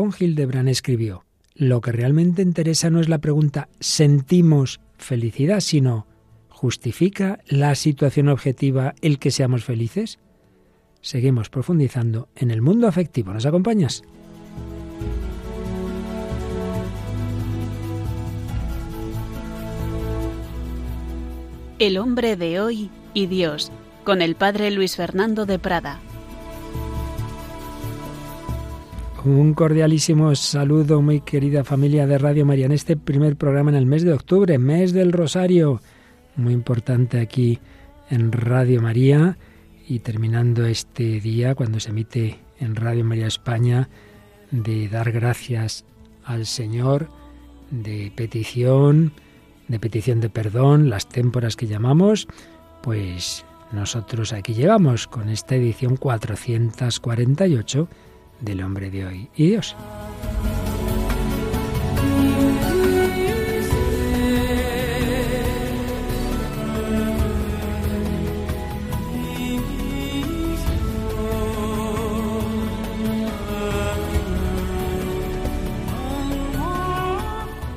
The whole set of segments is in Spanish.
Von Hildebrand escribió, lo que realmente interesa no es la pregunta ¿sentimos felicidad? sino ¿justifica la situación objetiva el que seamos felices? Seguimos profundizando en el mundo afectivo. ¿Nos acompañas? El hombre de hoy y Dios, con el padre Luis Fernando de Prada. Un cordialísimo saludo, muy querida familia de Radio María, en este primer programa en el mes de octubre, mes del Rosario, muy importante aquí en Radio María y terminando este día cuando se emite en Radio María España de dar gracias al Señor, de petición, de petición de perdón, las témporas que llamamos, pues nosotros aquí llegamos con esta edición 448 del hombre de hoy y Dios.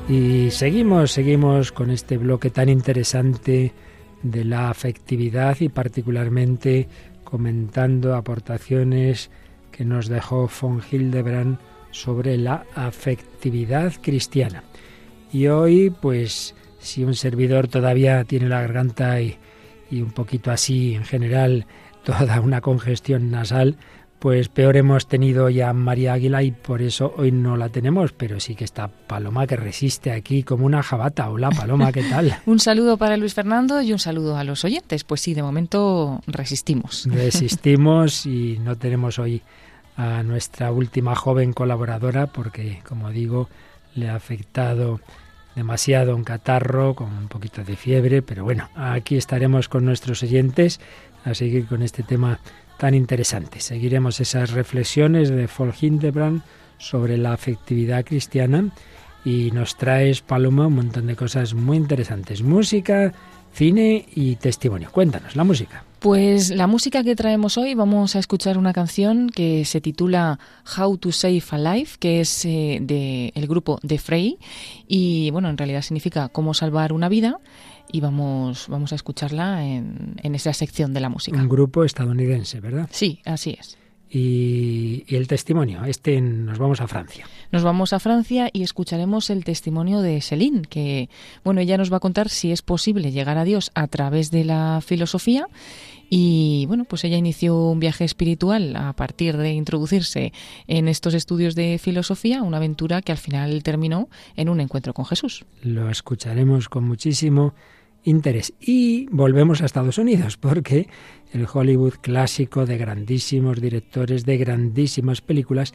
Y seguimos, seguimos con este bloque tan interesante de la afectividad y particularmente comentando aportaciones que nos dejó von Hildebrand sobre la afectividad cristiana. Y hoy, pues, si un servidor todavía tiene la garganta y, y un poquito así en general, toda una congestión nasal, pues peor hemos tenido ya María Águila y por eso hoy no la tenemos, pero sí que está Paloma que resiste aquí como una jabata. Hola Paloma, ¿qué tal? un saludo para Luis Fernando y un saludo a los oyentes. Pues sí, de momento resistimos. Resistimos y no tenemos hoy a nuestra última joven colaboradora porque, como digo, le ha afectado demasiado un catarro con un poquito de fiebre, pero bueno, aquí estaremos con nuestros oyentes a seguir con este tema tan interesante. Seguiremos esas reflexiones de Paul Hildebrand sobre la afectividad cristiana y nos traes, Paloma, un montón de cosas muy interesantes. Música, cine y testimonio. Cuéntanos, la música. Pues la música que traemos hoy vamos a escuchar una canción que se titula How to Save a Life, que es eh, del grupo The Frey y bueno, en realidad significa cómo salvar una vida y vamos, vamos a escucharla en, en esa sección de la música. Un grupo estadounidense, ¿verdad? Sí, así es. Y, y, el testimonio, este nos vamos a Francia. Nos vamos a Francia y escucharemos el testimonio de Céline, que bueno, ella nos va a contar si es posible llegar a Dios a través de la filosofía y bueno, pues ella inició un viaje espiritual a partir de introducirse en estos estudios de filosofía, una aventura que al final terminó en un encuentro con Jesús. Lo escucharemos con muchísimo interés. Y volvemos a Estados Unidos, porque el Hollywood clásico de grandísimos directores, de grandísimas películas,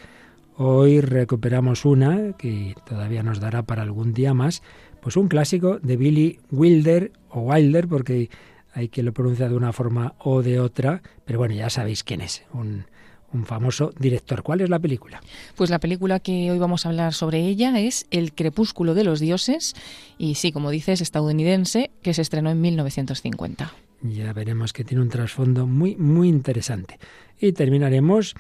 hoy recuperamos una que todavía nos dará para algún día más, pues un clásico de Billy Wilder o Wilder, porque hay quien lo pronuncia de una forma o de otra, pero bueno, ya sabéis quién es, un, un famoso director. ¿Cuál es la película? Pues la película que hoy vamos a hablar sobre ella es El crepúsculo de los dioses y sí, como dices, estadounidense, que se estrenó en 1950. Ya veremos que tiene un trasfondo muy muy interesante. Y terminaremos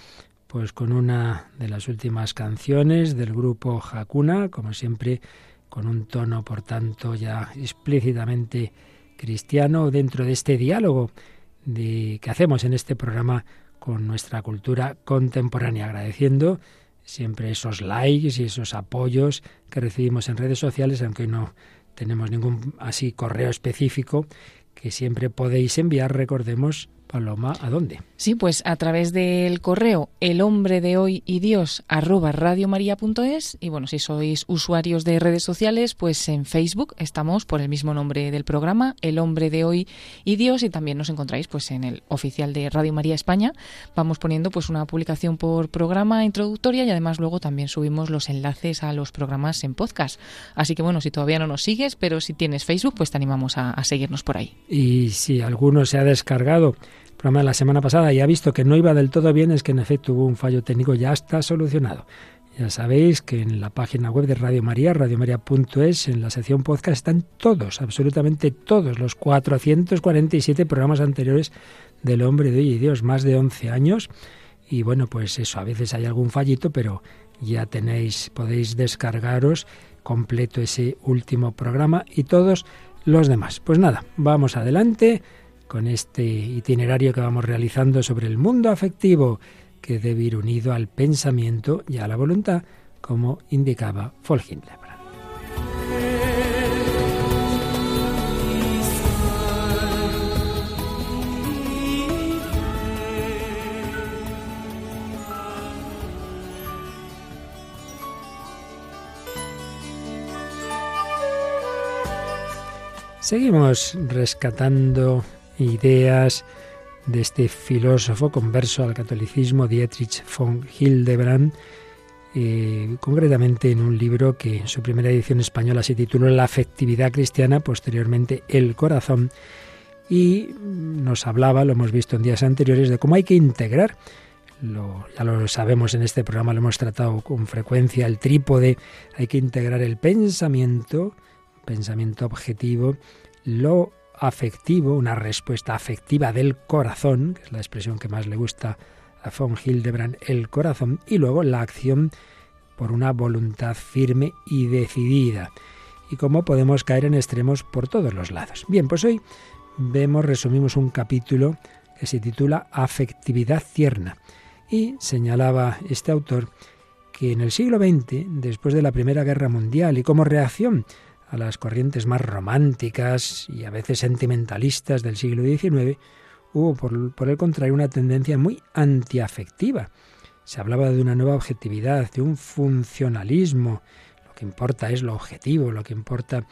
pues con una de las últimas canciones del grupo Hakuna, como siempre con un tono por tanto ya explícitamente cristiano dentro de este diálogo de, que hacemos en este programa con nuestra cultura contemporánea, agradeciendo siempre esos likes y esos apoyos que recibimos en redes sociales, aunque no tenemos ningún así correo específico que siempre podéis enviar, recordemos, Paloma, ¿a dónde? Sí, pues a través del correo el hombre de hoy y Dios arroba radiomaria.es y bueno, si sois usuarios de redes sociales, pues en Facebook estamos por el mismo nombre del programa, el hombre de hoy y Dios y también nos encontráis pues en el oficial de Radio María España. Vamos poniendo pues una publicación por programa introductoria y además luego también subimos los enlaces a los programas en podcast. Así que bueno, si todavía no nos sigues, pero si tienes Facebook, pues te animamos a, a seguirnos por ahí. Y si alguno se ha descargado programa de la semana pasada y ha visto que no iba del todo bien, es que en efecto hubo un fallo técnico, ya está solucionado. Ya sabéis que en la página web de Radio María, radiomaria.es, en la sección podcast están todos, absolutamente todos, los 447 programas anteriores del Hombre de Hoy y Dios, más de 11 años. Y bueno, pues eso, a veces hay algún fallito, pero ya tenéis, podéis descargaros completo ese último programa y todos los demás. Pues nada, vamos adelante con este itinerario que vamos realizando sobre el mundo afectivo que debe ir unido al pensamiento y a la voluntad, como indicaba Folgindler. Seguimos rescatando ideas de este filósofo converso al catolicismo, Dietrich von Hildebrand, eh, concretamente en un libro que en su primera edición española se tituló La afectividad cristiana, posteriormente El corazón, y nos hablaba, lo hemos visto en días anteriores, de cómo hay que integrar, lo, ya lo sabemos en este programa, lo hemos tratado con frecuencia, el trípode, hay que integrar el pensamiento, pensamiento objetivo, lo afectivo, una respuesta afectiva del corazón, que es la expresión que más le gusta a von Hildebrand, el corazón, y luego la acción por una voluntad firme y decidida. Y cómo podemos caer en extremos por todos los lados. Bien, pues hoy vemos, resumimos un capítulo que se titula Afectividad tierna. Y señalaba este autor que en el siglo XX, después de la Primera Guerra Mundial y como reacción a las corrientes más románticas y a veces sentimentalistas del siglo XIX, hubo por, el contrario una tendencia muy antiafectiva. Se hablaba de una nueva objetividad, de un funcionalismo. Lo que importa es lo objetivo, lo que importa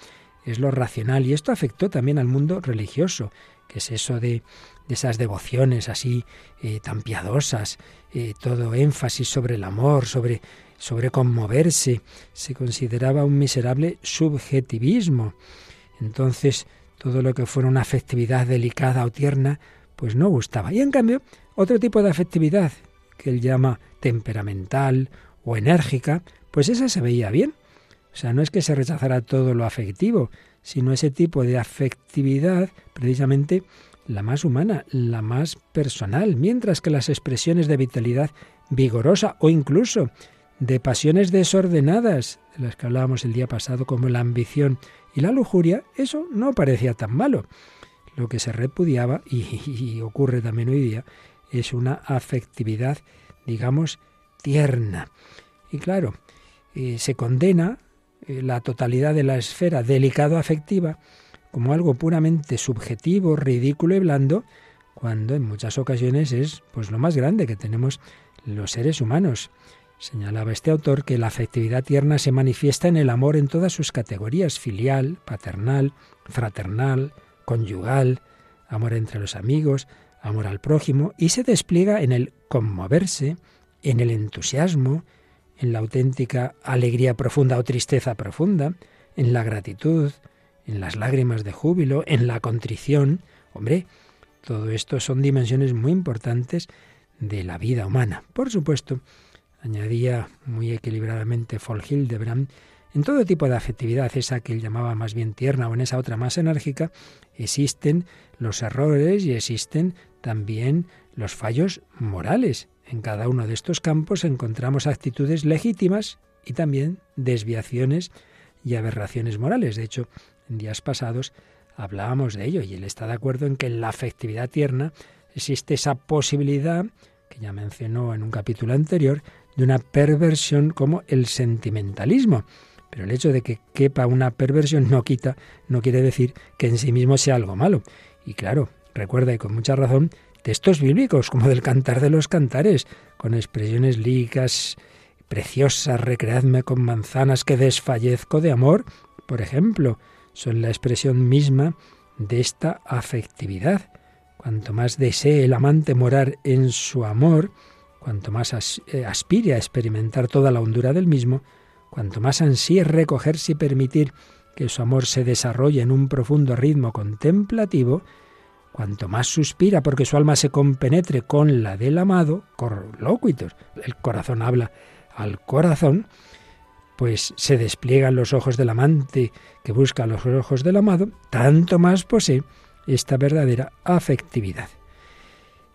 es lo racional. Y esto afectó también al mundo religioso, que es eso de, esas devociones así eh, tan piadosas, eh, todo énfasis sobre el amor, sobre sobre conmoverse, se consideraba un miserable subjetivismo. Entonces, todo lo que fuera una afectividad delicada o tierna, pues no gustaba. Y en cambio, otro tipo de afectividad, que él llama temperamental o enérgica, pues esa se veía bien. O sea, no es que se rechazara todo lo afectivo, sino ese tipo de afectividad, precisamente la más humana, la más personal, mientras que las expresiones de vitalidad vigorosa o incluso de pasiones desordenadas, de las que hablábamos el día pasado, como la ambición y la lujuria, eso no parecía tan malo. Lo que se repudiaba, y, ocurre también hoy día, es una afectividad, digamos, tierna. Y claro, eh, se condena eh, la totalidad de la esfera delicado afectiva como algo puramente subjetivo, ridículo y blando, cuando en muchas ocasiones es pues lo más grande que tenemos los seres humanos. Señalaba este autor que la afectividad tierna se manifiesta en el amor en todas sus categorías, filial, paternal, fraternal, conyugal, amor entre los amigos, amor al prójimo, y se despliega en el conmoverse, en el entusiasmo, en la auténtica alegría profunda o tristeza profunda, en la gratitud, en las lágrimas de júbilo, en la contrición. Hombre, todo esto son dimensiones muy importantes de la vida humana. Por supuesto, añadía muy equilibradamente Hildebrand, en todo tipo de afectividad, esa que él llamaba más bien tierna o en esa otra más enérgica, existen los errores y existen también los fallos morales. En cada uno de estos campos encontramos actitudes legítimas y también desviaciones y aberraciones morales. De hecho, en días pasados hablábamos de ello y él está de acuerdo en que en la afectividad tierna existe esa posibilidad, que ya mencionó en un capítulo anterior, de una perversión como el sentimentalismo. Pero el hecho de que quepa una perversión no quita, no quiere decir que en sí mismo sea algo malo. Y claro, recuerda y con mucha razón textos bíblicos como del Cantar de los Cantares, con expresiones líricas preciosas, recreadme con manzanas que desfallezco de amor, por ejemplo, son la expresión misma de esta afectividad. Cuanto más desee el amante morar en su amor, cuanto más eh, aspire a experimentar toda la hondura del mismo, cuanto más ansíe recogerse y permitir que su amor se desarrolle en un profundo ritmo contemplativo, cuanto más suspira porque su alma se compenetre con la del amado, corloquitos, el corazón habla al corazón, pues se despliegan los ojos del amante que busca los ojos del amado, tanto más posee esta verdadera afectividad.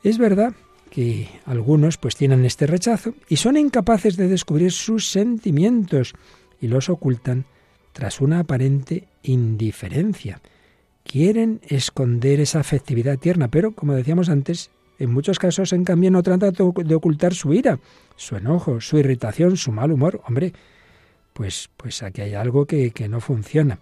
Es verdad que algunos pues tienen este rechazo y son incapaces de descubrir sus sentimientos y los ocultan tras una aparente indiferencia. Quieren esconder esa afectividad tierna, pero como decíamos antes, en muchos casos en cambio no tratan de ocultar su ira, su enojo, su irritación, su mal humor. Hombre, pues, pues aquí hay algo que, que no funciona.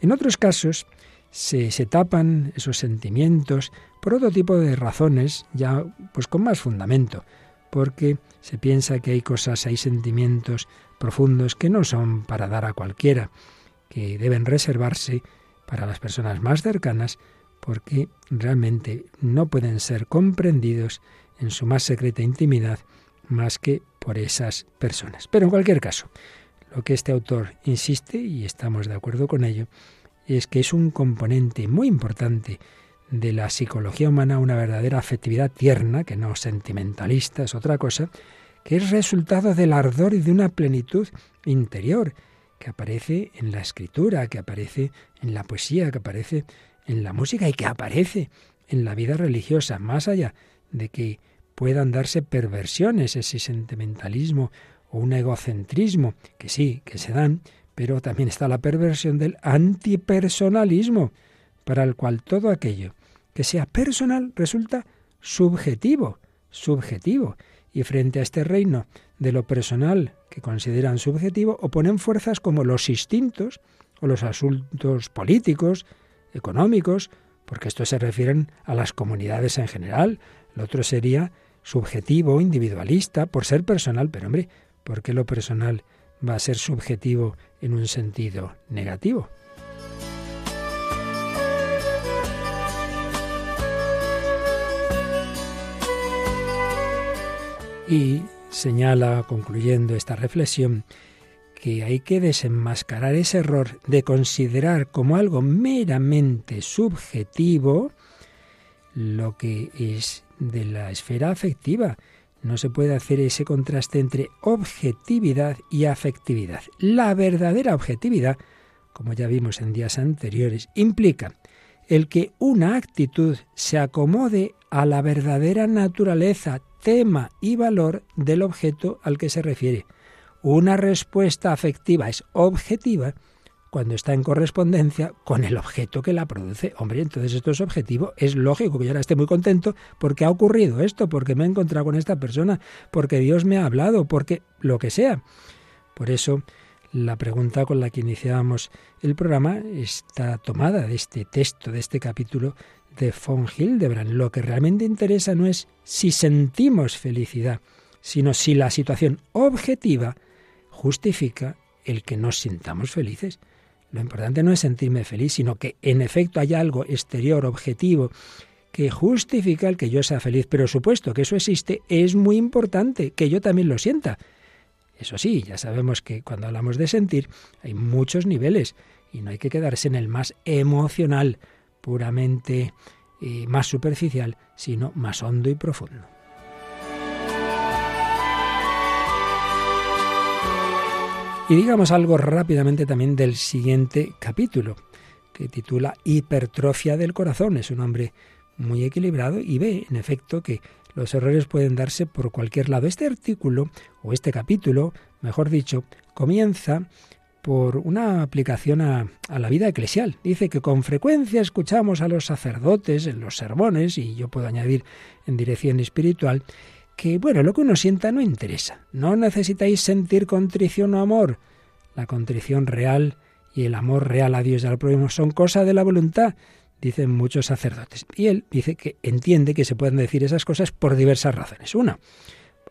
En otros casos se, se tapan esos sentimientos por otro tipo de razones, ya pues con más fundamento, porque se piensa que hay cosas, hay sentimientos profundos que no son para dar a cualquiera, que deben reservarse para las personas más cercanas, porque realmente no pueden ser comprendidos en su más secreta intimidad más que por esas personas. Pero en cualquier caso, lo que este autor insiste, y estamos de acuerdo con ello, es que es un componente muy importante de la psicología humana, una verdadera afectividad tierna, que no sentimentalista, es otra cosa, que es resultado del ardor y de una plenitud interior, que aparece en la escritura, que aparece en la poesía, que aparece en la música y que aparece en la vida religiosa, más allá de que puedan darse perversiones, ese sentimentalismo o un egocentrismo, que sí, que se dan, pero también está la perversión del antipersonalismo, para el cual todo aquello que sea personal resulta subjetivo, subjetivo. Y frente a este reino de lo personal que consideran subjetivo, oponen fuerzas como los instintos o los asuntos políticos, económicos, porque estos se refieren a las comunidades en general. El otro sería subjetivo, individualista, por ser personal, pero hombre, ¿por qué lo personal va a ser subjetivo en un sentido negativo. Y señala, concluyendo esta reflexión, que hay que desenmascarar ese error de considerar como algo meramente subjetivo lo que es de la esfera afectiva, no se puede hacer ese contraste entre objetividad y afectividad. La verdadera objetividad, como ya vimos en días anteriores, implica el que una actitud se acomode a la verdadera naturaleza, tema y valor del objeto al que se refiere. Una respuesta afectiva es objetiva cuando está en correspondencia con el objeto que la produce. Hombre, entonces esto es objetivo. Es lógico que yo ahora esté muy contento porque ha ocurrido esto, porque me he encontrado con esta persona, porque Dios me ha hablado, porque lo que sea. Por eso, la pregunta con la que iniciábamos el programa está tomada de este texto, de este capítulo de von Hildebrand. Lo que realmente interesa no es si sentimos felicidad, sino si la situación objetiva justifica el que nos sintamos felices. Lo importante no es sentirme feliz, sino que en efecto hay algo exterior, objetivo, que justifica el que yo sea feliz. Pero supuesto que eso existe, es muy importante que yo también lo sienta. Eso sí, ya sabemos que cuando hablamos de sentir hay muchos niveles y no hay que quedarse en el más emocional, puramente eh, más superficial, sino más hondo y profundo. Y digamos algo rápidamente también del siguiente capítulo, que titula Hipertrofia del corazón. Es un hombre muy equilibrado y ve, en efecto, que los errores pueden darse por cualquier lado. Este artículo, o este capítulo, mejor dicho, comienza por una aplicación a, la vida eclesial. Dice que con frecuencia escuchamos a los sacerdotes en los sermones, y yo puedo añadir en dirección espiritual, que, bueno, lo que uno sienta no interesa. No necesitáis sentir contrición o amor. La contrición real y el amor real a Dios y al prójimo son cosa de la voluntad, dicen muchos sacerdotes. Y él dice que entiende que se pueden decir esas cosas por diversas razones. Una,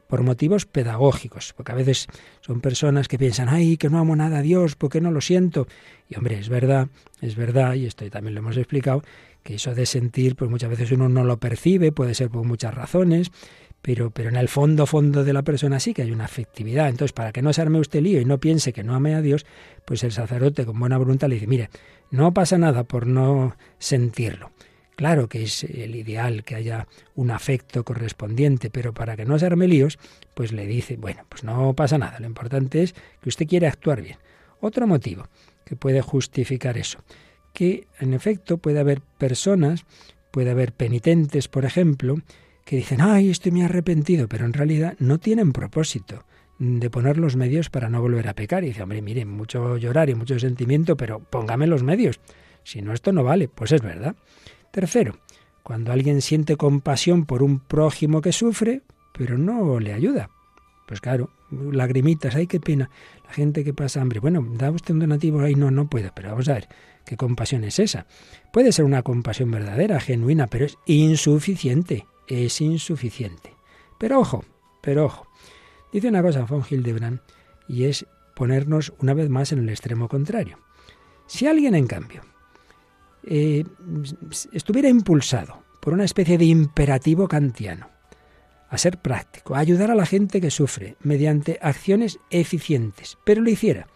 por motivos pedagógicos, porque a veces son personas que piensan, ay, que no amo nada a Dios, porque no lo siento. Y hombre, es verdad, es verdad, y esto también lo hemos explicado, que eso de sentir, pues muchas veces uno no lo percibe, puede ser por muchas razones, pero, pero en el fondo, fondo de la persona sí que hay una afectividad. Entonces, para que no se arme usted lío y no piense que no ame a Dios, pues el sacerdote con buena voluntad le dice, mire, no pasa nada por no sentirlo. Claro que es el ideal que haya un afecto correspondiente, pero para que no se arme líos, pues le dice, bueno, pues no pasa nada, lo importante es que usted quiere actuar bien. Otro motivo que puede justificar eso, que en efecto puede haber personas, puede haber penitentes, por ejemplo, que dicen, ay, estoy muy arrepentido, pero en realidad no tienen propósito de poner los medios para no volver a pecar. Y dice, hombre, mire, mucho llorar y mucho sentimiento, pero póngame los medios. Si no, esto no vale. Pues es verdad. Tercero, cuando alguien siente compasión por un prójimo que sufre, pero no le ayuda. Pues claro, lagrimitas, ay, qué pena. La gente que pasa hambre. Bueno, da usted un donativo, ay, no, no puedo. Pero vamos a ver, ¿qué compasión es esa? Puede ser una compasión verdadera, genuina, pero es insuficiente. Es insuficiente. Pero ojo, pero ojo. Dice una cosa von Hildebrand y es ponernos una vez más en el extremo contrario. Si alguien, en cambio, eh, estuviera impulsado por una especie de imperativo kantiano, a ser práctico, a ayudar a la gente que sufre mediante acciones eficientes, pero lo hiciera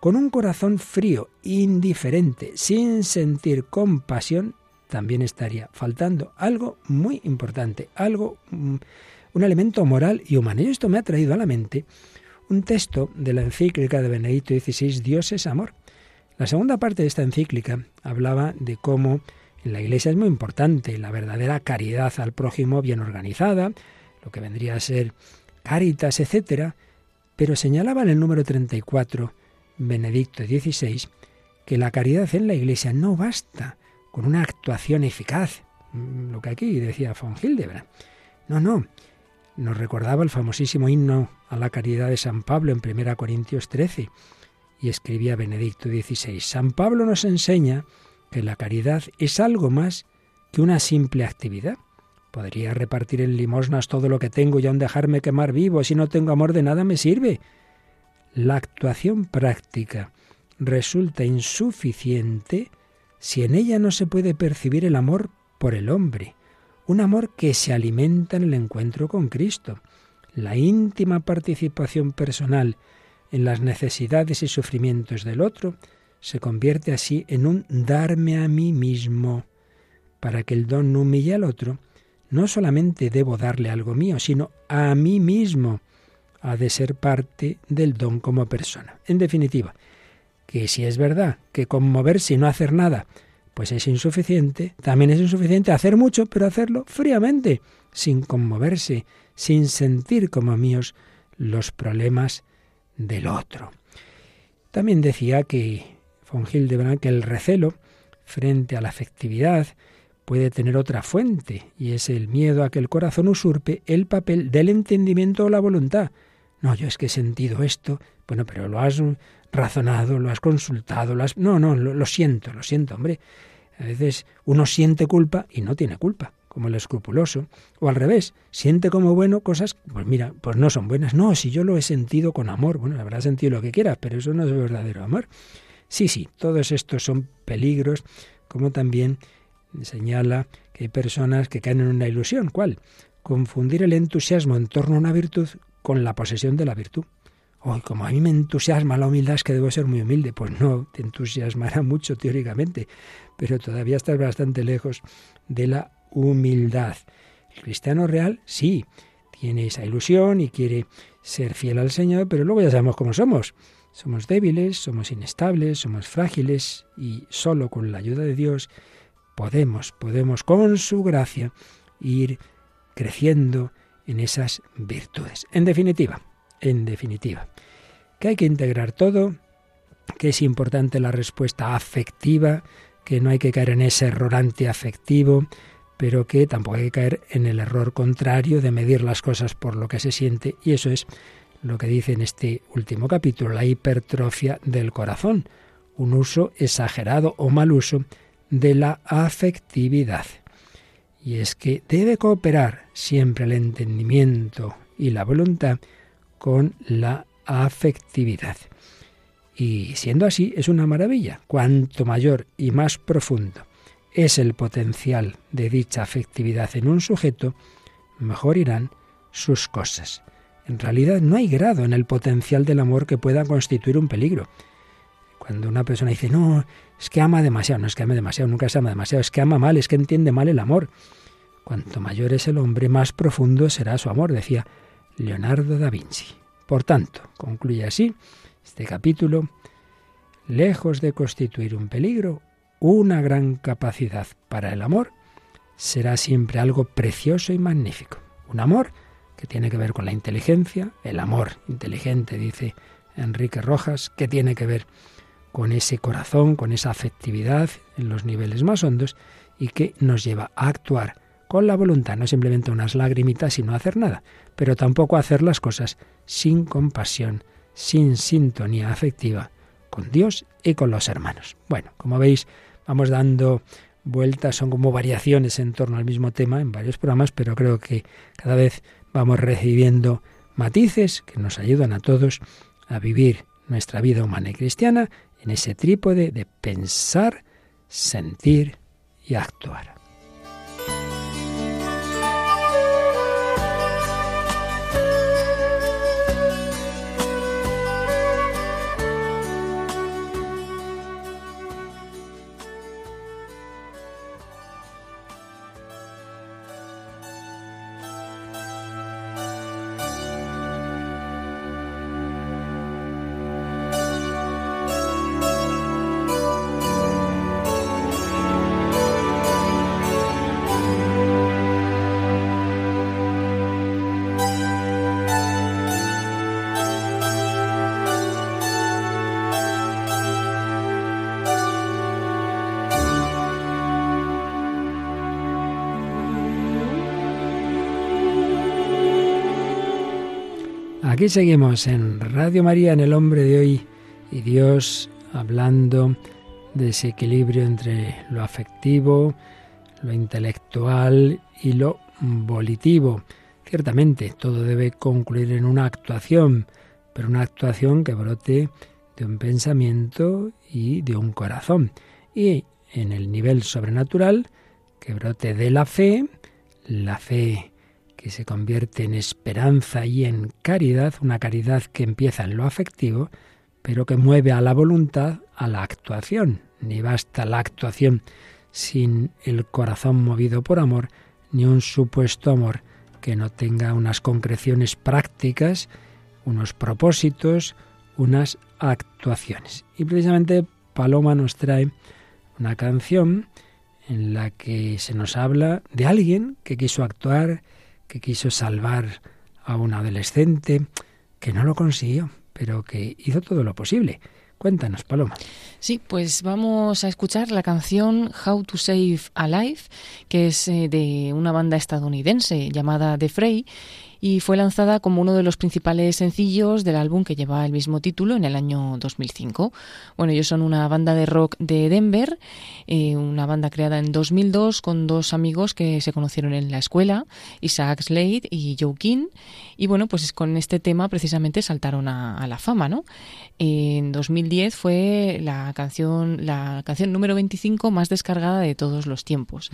con un corazón frío, indiferente, sin sentir compasión, también estaría faltando algo muy importante, algo, mm, un elemento moral y humano. Y esto me ha traído a la mente un texto de la encíclica de Benedicto XVI, Dios es amor. La segunda parte de esta encíclica hablaba de cómo en la Iglesia es muy importante la verdadera caridad al prójimo bien organizada, lo que vendría a ser Caritas, etcétera, pero señalaba en el número 34, Benedicto XVI, que la caridad en la Iglesia no basta con una actuación eficaz, mm, lo que aquí decía von Hildebrand. No, no. Nos recordaba el famosísimo himno a la caridad de San Pablo en 1 Corintios 13 y escribía Benedicto XVI. San Pablo nos enseña que la caridad es algo más que una simple actividad. Podría repartir en limosnas todo lo que tengo y aún dejarme quemar vivo. Si no tengo amor de nada me sirve. La actuación práctica resulta insuficiente si en ella no se puede percibir el amor por el hombre, un amor que se alimenta en el encuentro con Cristo. La íntima participación personal en las necesidades y sufrimientos del otro se convierte así en un darme a mí mismo. Para que el don no humille al otro, no solamente debo darle algo mío, sino a mí mismo. Ha de ser parte del don como persona. En definitiva, que si es verdad que conmoverse y no hacer nada, pues es insuficiente, también es insuficiente hacer mucho, pero hacerlo fríamente, sin conmoverse, sin sentir como míos los problemas del otro. También decía que von Hildebrand que el recelo frente a la afectividad puede tener otra fuente, y es el miedo a que el corazón usurpe el papel del entendimiento o la voluntad. No, yo es que he sentido esto. Bueno, pero lo has razonado, lo has consultado, lo has... No, no, lo, lo siento, lo siento, hombre. A veces uno siente culpa y no tiene culpa, como el escrupuloso. O al revés, siente como bueno cosas, pues mira, pues no son buenas. No, si yo lo he sentido con amor. Bueno, habrá sentido lo que quieras, pero eso no es verdadero amor. Sí, sí, todos estos son peligros, como también señala que hay personas que caen en una ilusión. ¿Cuál? Confundir el entusiasmo en torno a una virtud con la posesión de la virtud. Hoy, como a mí me entusiasma la humildad, es que debo ser muy humilde. Pues no, te entusiasmará mucho teóricamente, pero todavía estás bastante lejos de la humildad. El cristiano real, sí, tiene esa ilusión y quiere ser fiel al Señor, pero luego ya sabemos cómo somos. Somos débiles, somos inestables, somos frágiles y solo con la ayuda de Dios podemos, podemos con su gracia ir creciendo en esas virtudes. En definitiva, en definitiva, que hay que integrar todo, que es importante la respuesta afectiva, que no hay que caer en ese error antiafectivo, pero que tampoco hay que caer en el error contrario de medir las cosas por lo que se siente, y eso es lo que dice en este último capítulo, la hipertrofia del corazón, un uso exagerado o mal uso de la afectividad. Y es que debe cooperar siempre el entendimiento y la voluntad con la afectividad. Y siendo así, es una maravilla. Cuanto mayor y más profundo es el potencial de dicha afectividad en un sujeto, mejor irán sus cosas. En realidad no hay grado en el potencial del amor que pueda constituir un peligro. Cuando una persona dice, no, es que ama demasiado, no es que ame demasiado, nunca se ama demasiado, es que ama mal, es que entiende mal el amor. Cuanto mayor es el hombre, más profundo será su amor, decía Leonardo da Vinci. Por tanto, concluye así este capítulo, lejos de constituir un peligro, una gran capacidad para el amor, será siempre algo precioso y magnífico. Un amor que tiene que ver con la inteligencia, el amor inteligente, dice Enrique Rojas, que tiene que ver con ese corazón, con esa afectividad en los niveles más hondos y que nos lleva a actuar con la voluntad, no simplemente unas lagrimitas y no hacer nada, pero tampoco hacer las cosas sin compasión, sin sintonía afectiva con Dios y con los hermanos. Bueno, como veis, vamos dando vueltas, son como variaciones en torno al mismo tema en varios programas, pero creo que cada vez vamos recibiendo matices que nos ayudan a todos a vivir nuestra vida humana y cristiana en ese trípode de pensar, sentir y actuar. Aquí seguimos en Radio María, en el hombre de hoy y Dios, hablando de ese equilibrio entre lo afectivo, lo intelectual y lo volitivo. Ciertamente, todo debe concluir en una actuación, pero una actuación que brote de un pensamiento y de un corazón. Y en el nivel sobrenatural, que brote de la fe, la fe que se convierte en esperanza y en caridad, una caridad que empieza en lo afectivo, pero que mueve a la voluntad a la actuación. Ni basta la actuación sin el corazón movido por amor, ni un supuesto amor que no tenga unas concreciones prácticas, unos propósitos, unas actuaciones. Y precisamente Paloma nos trae una canción en la que se nos habla de alguien que quiso actuar, que quiso salvar a un adolescente, que no lo consiguió, pero que hizo todo lo posible. Cuéntanos, Paloma. Sí, pues vamos a escuchar la canción How to Save a Life, que es eh, de una banda estadounidense llamada The Fray y fue lanzada como uno de los principales sencillos del álbum que lleva el mismo título en el año 2005. Bueno, ellos son una banda de rock de Denver, eh, una banda creada en 2002 con dos amigos que se conocieron en la escuela, Isaac Slade y Joe King, y bueno, pues con este tema precisamente saltaron a, la fama, ¿no? En 2010 fue la canción, la canción número 25 más descargada de todos los tiempos.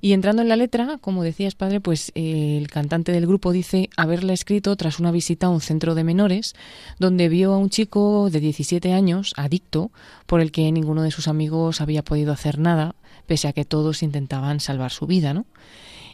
Y entrando en la letra, como decías, padre, pues el cantante del grupo dice haberla escrito tras una visita a un centro de menores donde vio a un chico de 17 años, adicto, por el que ninguno de sus amigos había podido hacer nada, pese a que todos intentaban salvar su vida, ¿no?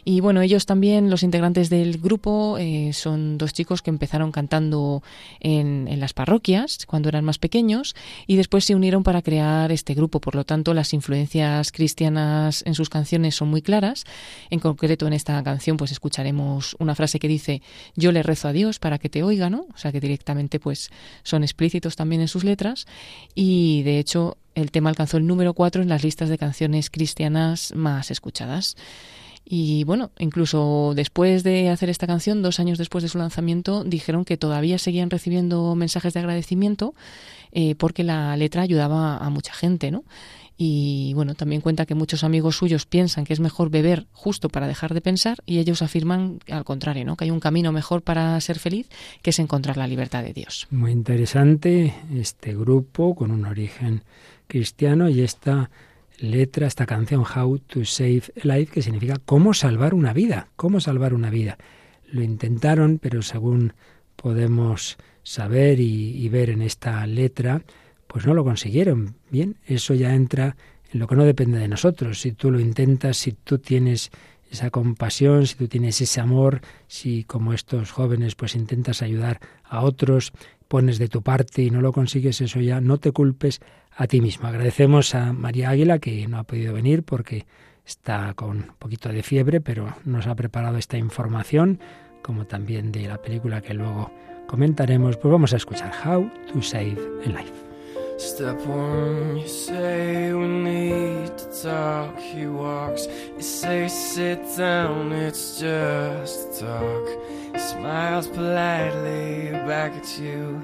Y bueno, ellos también, los integrantes del grupo, eh, son dos chicos que empezaron cantando en, en, las parroquias cuando eran más pequeños y después se unieron para crear este grupo. Por lo tanto, las influencias cristianas en sus canciones son muy claras. En concreto, en esta canción, pues escucharemos una frase que dice: Yo le rezo a Dios para que te oiga, ¿no? O sea que directamente, pues son explícitos también en sus letras. Y de hecho, el tema alcanzó el número 4 en las listas de canciones cristianas más escuchadas. Y bueno, incluso después de hacer esta canción, dos años después de su lanzamiento, dijeron que todavía seguían recibiendo mensajes de agradecimiento eh, porque la letra ayudaba a mucha gente, ¿no? Y bueno, también cuenta que muchos amigos suyos piensan que es mejor beber justo para dejar de pensar y ellos afirman al contrario, ¿no? Que hay un camino mejor para ser feliz que es encontrar la libertad de Dios. Muy interesante este grupo con un origen cristiano y esta letra, esta canción How to Save a Life, que significa cómo salvar una vida, cómo salvar una vida. Lo intentaron, pero según podemos saber y, ver en esta letra, pues no lo consiguieron. Bien, eso ya entra en lo que no depende de nosotros. Si tú lo intentas, si tú tienes esa compasión, si tú tienes ese amor, si como estos jóvenes pues intentas ayudar a otros, pones de tu parte y no lo consigues, eso ya no te culpes a ti mismo. Agradecemos a María Águila que no ha podido venir porque está con un poquito de fiebre, pero nos ha preparado esta información, como también de la película que luego comentaremos. Pues vamos a escuchar How to Save a Life. Step one, you say we need to talk. He walks, you say sit down, it's just talk. He smiles politely back at you.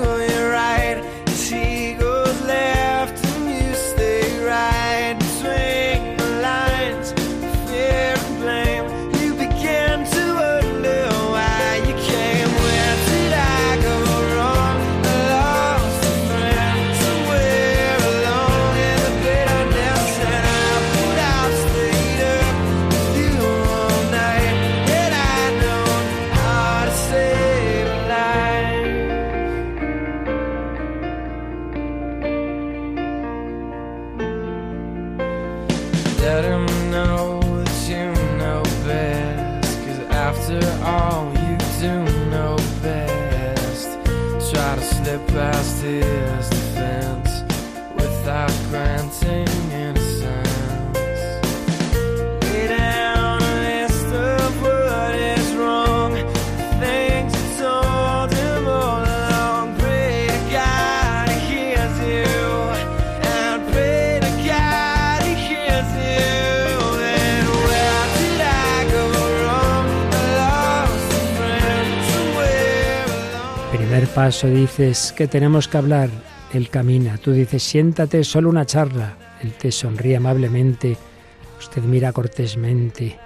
paso dices que tenemos que hablar, él camina, tú dices siéntate, solo una charla, él te sonríe amablemente, usted mira cortésmente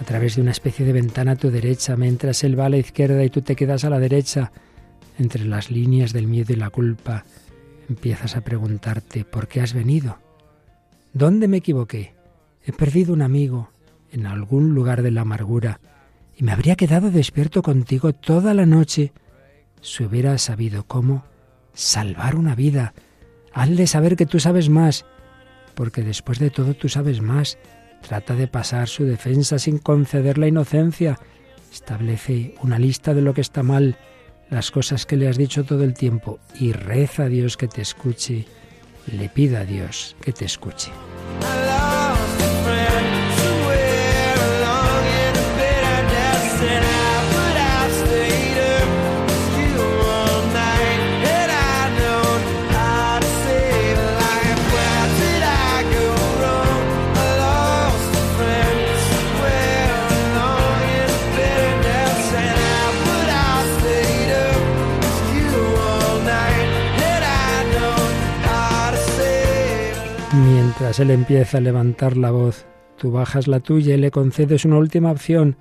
a través de una especie de ventana a tu derecha, mientras él va a la izquierda y tú te quedas a la derecha, entre las líneas del miedo y la culpa, empiezas a preguntarte ¿por qué has venido? ¿Dónde me equivoqué? He perdido un amigo en algún lugar de la amargura y me habría quedado despierto contigo toda la noche si hubiera sabido cómo salvar una vida. Hazle saber que tú sabes más, porque después de todo tú sabes más. Trata de pasar su defensa sin conceder la inocencia. Establece una lista de lo que está mal, las cosas que le has dicho todo el tiempo, y reza a Dios que te escuche. Le pida a Dios que te escuche. Mientras él empieza a levantar la voz, tú bajas la tuya y le concedes una última opción.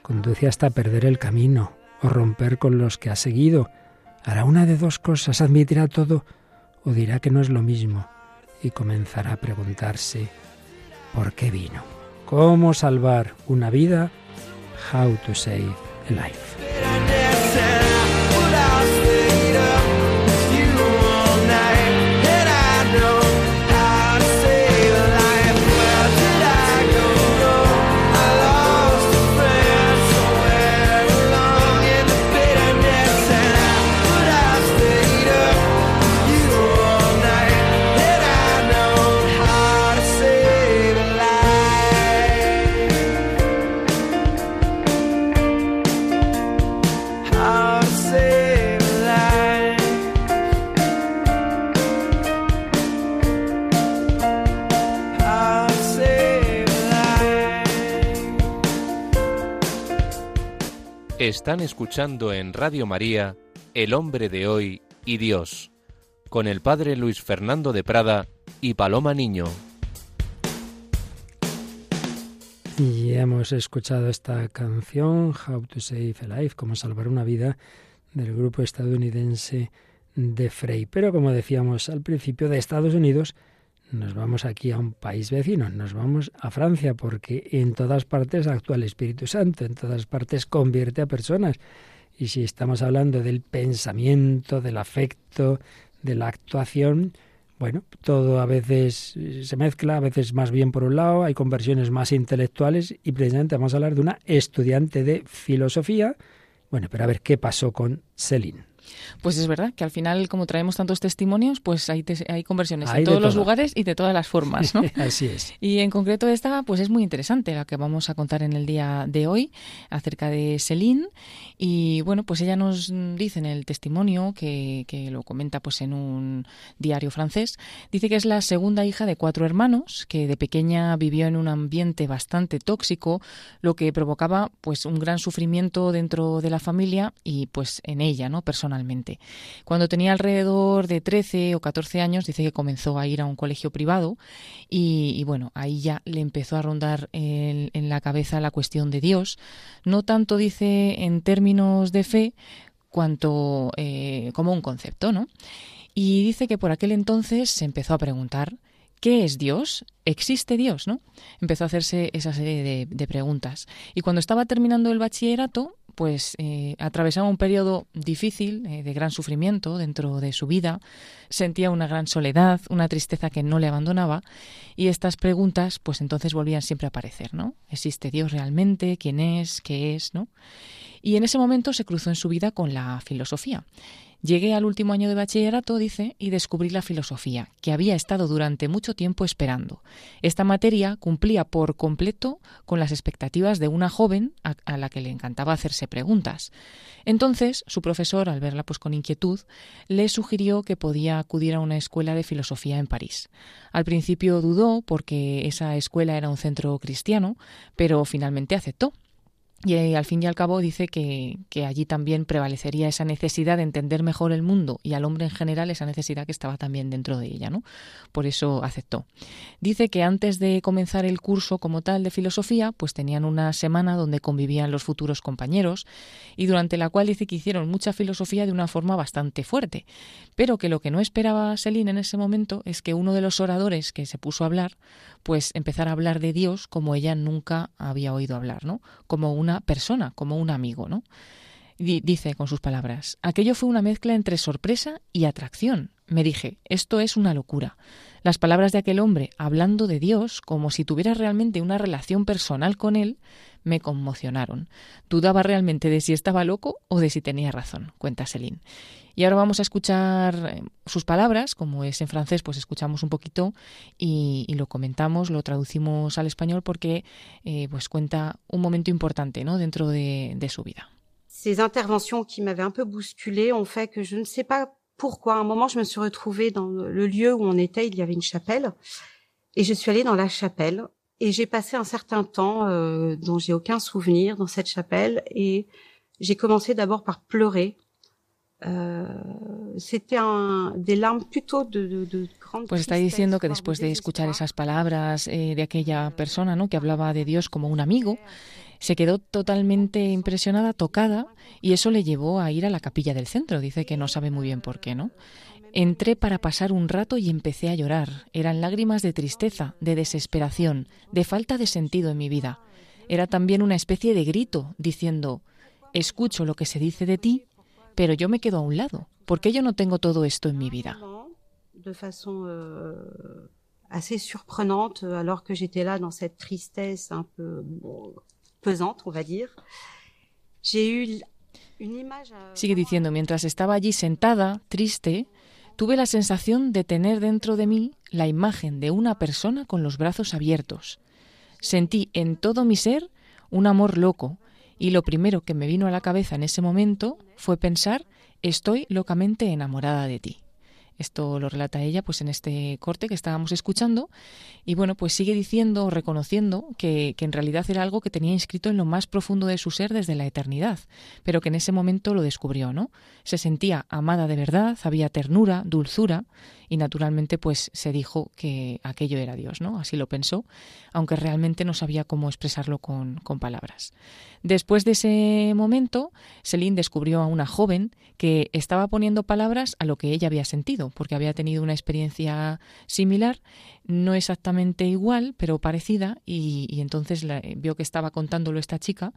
Conduce hasta perder el camino o romper con los que ha seguido. Hará una de dos cosas, admitirá todo o dirá que no es lo mismo y comenzará a preguntarse ¿por qué vino? ¿Cómo salvar una vida? How to save a life. Están escuchando en Radio María El hombre de hoy y Dios, con el padre Luis Fernando de Prada y Paloma Niño. Y hemos escuchado esta canción, How to Save a Life, cómo salvar una vida, del grupo estadounidense de Frey. Pero como decíamos al principio, de Estados Unidos nos vamos aquí a un país vecino, nos vamos a Francia, porque en todas partes actúa el Espíritu Santo, en todas partes convierte a personas. Y si estamos hablando del pensamiento, del afecto, de la actuación, bueno, todo a veces se mezcla, a veces más bien por un lado, hay conversiones más intelectuales y precisamente vamos a hablar de una estudiante de filosofía. Bueno, pero a ver qué pasó con Céline. Pues es verdad que al final, como traemos tantos testimonios, pues hay, hay conversiones en todos los lugares y de todas las formas, ¿no? Así es. Y en concreto esta, pues es muy interesante la que vamos a contar en el día de hoy acerca de Celine. Y bueno, pues ella nos dice en el testimonio, que, que lo comenta pues en un diario francés, dice que es la segunda hija de cuatro hermanos, que de pequeña vivió en un ambiente bastante tóxico, lo que provocaba pues un gran sufrimiento dentro de la familia y pues en ella, ¿no? Cuando tenía alrededor de 13 o 14 años, dice que comenzó a ir a un colegio privado y, bueno, ahí ya le empezó a rondar en, en la cabeza la cuestión de Dios. No tanto dice en términos de fe, cuanto eh, como un concepto, ¿no? Y dice que por aquel entonces se empezó a preguntar ¿Qué es Dios? ¿Existe Dios? ¿no? Empezó a hacerse esa serie de, preguntas. Y cuando estaba terminando el bachillerato, pues eh, atravesaba un periodo difícil, eh, de gran sufrimiento dentro de su vida, sentía una gran soledad, una tristeza que no le abandonaba, y estas preguntas, pues entonces volvían siempre a aparecer, ¿no? ¿Existe Dios realmente? ¿Quién es? ¿Qué es? ¿no? Y en ese momento se cruzó en su vida con la filosofía. Llegué al último año de bachillerato, dice, y descubrí la filosofía, que había estado durante mucho tiempo esperando. Esta materia cumplía por completo con las expectativas de una joven a, la que le encantaba hacerse preguntas. Entonces, su profesor, al verla pues con inquietud, le sugirió que podía acudir a una escuela de filosofía en París. Al principio dudó porque esa escuela era un centro cristiano, pero finalmente aceptó y eh, al fin y al cabo dice que, allí también prevalecería esa necesidad de entender mejor el mundo y al hombre en general esa necesidad que estaba también dentro de ella, ¿no? Por eso aceptó. Dice que antes de comenzar el curso como tal de filosofía, pues tenían una semana donde convivían los futuros compañeros y durante la cual dice que hicieron mucha filosofía de una forma bastante fuerte, pero que lo que no esperaba Celine en ese momento es que uno de los oradores que se puso a hablar, pues empezara a hablar de Dios como ella nunca había oído hablar, ¿no? Como una persona, como un amigo, ¿no? dice con sus palabras, aquello fue una mezcla entre sorpresa y atracción. Me dije, esto es una locura. Las palabras de aquel hombre hablando de Dios como si tuviera realmente una relación personal con él me conmocionaron. Dudaba realmente de si estaba loco o de si tenía razón, cuenta Celine. Y ahora vamos a escuchar eh, sus palabras, como es en francés, pues escuchamos un poquito y, lo comentamos, lo traducimos al español porque eh, pues cuenta un momento importante ¿no? dentro de, de su vida. Ces interventions qui m'avaient un peu bousculée ont fait que je ne sais pas pourquoi. À un moment, je me suis retrouvée dans le lieu où on était, il y avait une chapelle, et je suis allée dans la chapelle, et j'ai passé un certain temps euh, dont j'ai aucun souvenir dans cette chapelle, et j'ai commencé d'abord par pleurer pues está diciendo que después de escuchar esas palabras eh, de aquella persona, ¿no? que hablaba de Dios como un amigo, se quedó totalmente impresionada, tocada, y eso le llevó a ir a la capilla del centro. Dice que no sabe muy bien por qué, ¿no? Entré para pasar un rato y empecé a llorar. Eran lágrimas de tristeza, de desesperación, de falta de sentido en mi vida. Era también una especie de grito, diciendo, escucho lo que se dice de ti, pero yo me quedo a un lado. ¿Por qué yo no tengo todo esto en mi vida? De façon euh, assez surprenante, alors que j'étais là dans cette tristesse un peu pesante, on va dire. J'ai eu une image. Sigue diciendo, mientras estaba allí sentada, triste, tuve la sensación de tener dentro de mí la imagen de una persona con los brazos abiertos. Sentí en todo mi ser un amor loco, y lo primero que me vino a la cabeza en ese momento fue pensar, estoy locamente enamorada de ti. Esto lo relata ella pues en este corte que estábamos escuchando y bueno pues sigue diciendo reconociendo que, que, en realidad era algo que tenía inscrito en lo más profundo de su ser desde la eternidad, pero que en ese momento lo descubrió, ¿no? Se sentía amada de verdad, había ternura, dulzura y naturalmente pues se dijo que aquello era Dios, ¿no? Así lo pensó, aunque realmente no sabía cómo expresarlo con, con palabras. Después de ese momento, Celine descubrió a una joven que estaba poniendo palabras a lo que ella había sentido, porque había tenido una experiencia similar no exactamente igual, pero parecida, y, entonces la, vio que estaba contándolo esta chica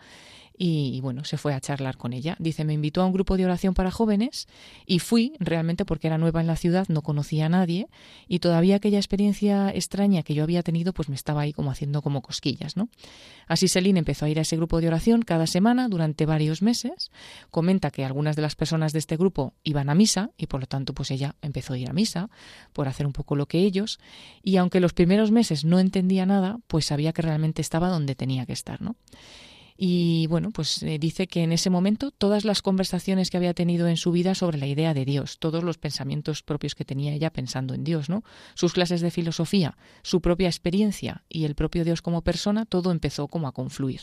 y, bueno, se fue a charlar con ella. Dice, me invitó a un grupo de oración para jóvenes y fui realmente porque era nueva en la ciudad, no conocía a nadie y todavía aquella experiencia extraña que yo había tenido pues me estaba ahí como haciendo como cosquillas, ¿no? Así Celine empezó a ir a ese grupo de oración cada semana durante varios meses. Comenta que algunas de las personas de este grupo iban a misa y por lo tanto pues ella empezó a ir a misa por hacer un poco lo que ellos y aunque los primeros meses no entendía nada, pues sabía que realmente estaba donde tenía que estar, ¿no? Y bueno, pues eh, dice que en ese momento todas las conversaciones que había tenido en su vida sobre la idea de Dios, todos los pensamientos propios que tenía ella pensando en Dios, ¿no? Sus clases de filosofía, su propia experiencia y el propio Dios como persona, todo empezó como a confluir.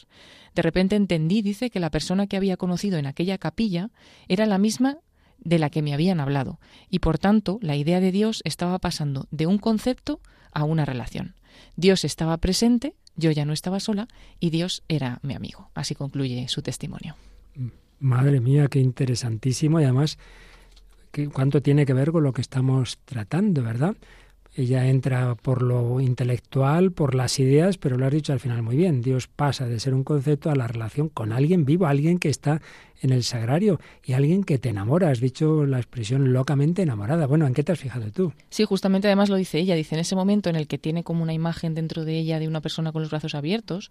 De repente entendí, dice, que la persona que había conocido en aquella capilla era la misma de la que me habían hablado, y por tanto la idea de Dios estaba pasando de un concepto a una relación. Dios estaba presente, yo ya no estaba sola y Dios era mi amigo. Así concluye su testimonio. Madre mía, qué interesantísimo y además cuánto tiene que ver con lo que estamos tratando, ¿verdad? Ella entra por lo intelectual, por las ideas, pero lo has dicho al final muy bien. Dios pasa de ser un concepto a la relación con alguien vivo, alguien que está en el sagrario y alguien que te enamora. Has dicho la expresión locamente enamorada. Bueno, ¿en qué te has fijado tú? Sí, justamente además lo dice ella. Dice, en ese momento en el que tiene como una imagen dentro de ella de una persona con los brazos abiertos,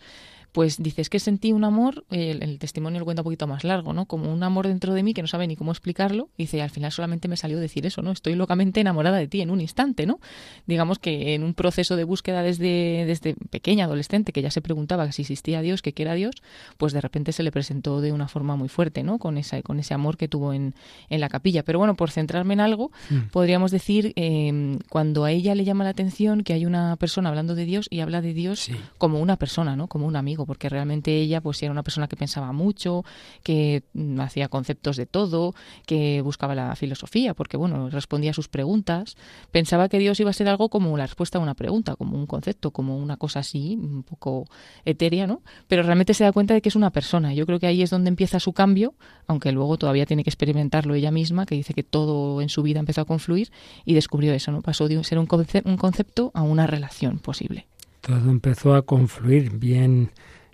pues dices que sentí un amor, el, testimonio lo cuenta un poquito más largo, ¿no? Como un amor dentro de mí que no sabe ni cómo explicarlo. Dice, al final solamente me salió decir eso, ¿no? Estoy locamente enamorada de ti en un instante, ¿no? Digamos que en un proceso de búsqueda desde, desde pequeña, adolescente, que ya se preguntaba si existía Dios, que qué era Dios, pues de repente se le presentó de una forma muy fuerte con, esa, con ese amor que tuvo en, en la capilla. Pero bueno, por centrarme en algo, mm. podríamos decir, em, cuando a ella le llama la atención que hay una persona hablando de Dios y habla de Dios como una persona, ¿no? Como un amigo, porque realmente ella pues era una persona que pensaba mucho, que mm, hacía conceptos de todo, que buscaba la filosofía, porque bueno, respondía a sus preguntas. Pensaba que Dios iba a ser algo como la respuesta a una pregunta, como un concepto, como una cosa así, un poco etérea, ¿no? Pero realmente se da cuenta de que es una persona. Yo creo que ahí es donde empieza su cambio aunque luego todavía tiene que experimentarlo ella misma, que dice que todo en su vida empezó a confluir y descubrió eso, ¿no? Pasó de ser un, concepto a una relación posible. Todo empezó a confluir bien,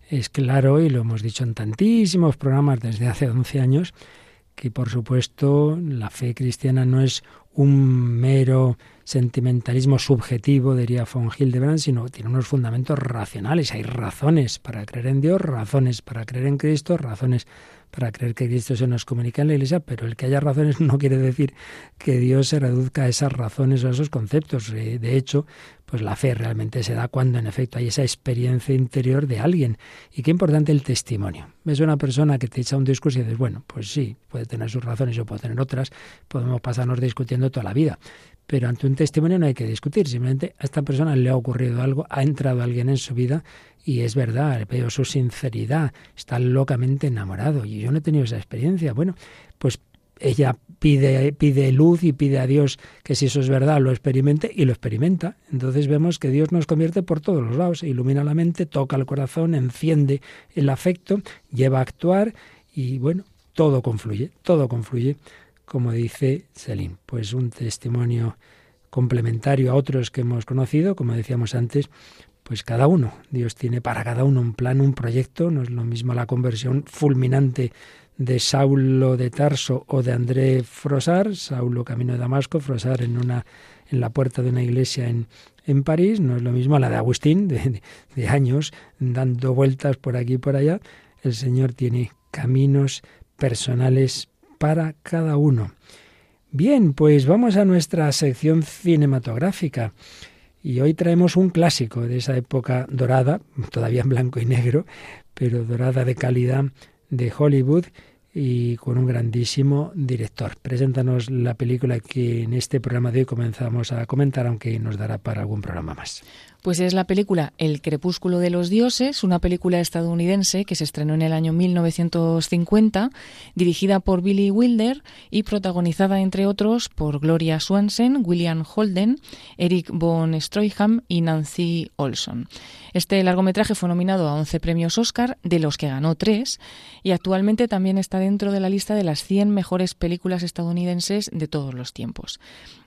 es claro, y lo hemos dicho en tantísimos programas desde hace 11 años, que por supuesto la fe cristiana no es un mero sentimentalismo subjetivo, diría von Hildebrand, sino tiene unos fundamentos racionales. Hay razones para creer en Dios, razones para creer en Cristo, razones para creer que Cristo se nos comunica en la Iglesia, pero el que haya razones no quiere decir que Dios se reduzca a esas razones o a esos conceptos. Eh, de hecho, pues la fe realmente se da cuando en efecto hay esa experiencia interior de alguien. Y qué importante el testimonio. Ves una persona que te echa un discurso y dices, bueno, pues sí, puede tener sus razones, yo puedo tener otras, podemos pasarnos discutiendo toda la vida. Pero ante un testimonio no hay que discutir, simplemente a esta persona le ha ocurrido algo, ha entrado alguien en su vida y es verdad, veo su sinceridad, está locamente enamorado y yo no he tenido esa experiencia. Bueno, pues ella pide, pide luz y pide a Dios que si eso es verdad lo experimente y lo experimenta. Entonces vemos que Dios nos convierte por todos los lados, ilumina la mente, toca el corazón, enciende el afecto, lleva a actuar y bueno, todo confluye, todo confluye como dice Selim. Pues un testimonio complementario a otros que hemos conocido, como decíamos antes, pues cada uno, Dios tiene para cada uno un plan, un proyecto, no es lo mismo la conversión fulminante de Saulo de Tarso o de André Frosar, Saulo camino de Damasco, Frosar en una en la puerta de una iglesia en, en París, no es lo mismo la de Agustín, de, de años dando vueltas por aquí y por allá. El Señor tiene caminos personales para cada uno. Bien, pues vamos a nuestra sección cinematográfica. Y hoy traemos un clásico de esa época dorada, todavía en blanco y negro, pero dorada de calidad de Hollywood y con un grandísimo director. Preséntanos la película que en este programa de hoy comenzamos a comentar, aunque nos dará para algún programa más. Pues es la película El crepúsculo de los dioses, una película estadounidense que se estrenó en el año 1950, dirigida por Billy Wilder y protagonizada, entre otros, por Gloria Swanson, William Holden, Eric von Stroheim y Nancy Olson. Este largometraje fue nominado a 11 premios Oscar, de los que ganó 3, y actualmente también está dentro de la lista de las 100 mejores películas estadounidenses de todos los tiempos.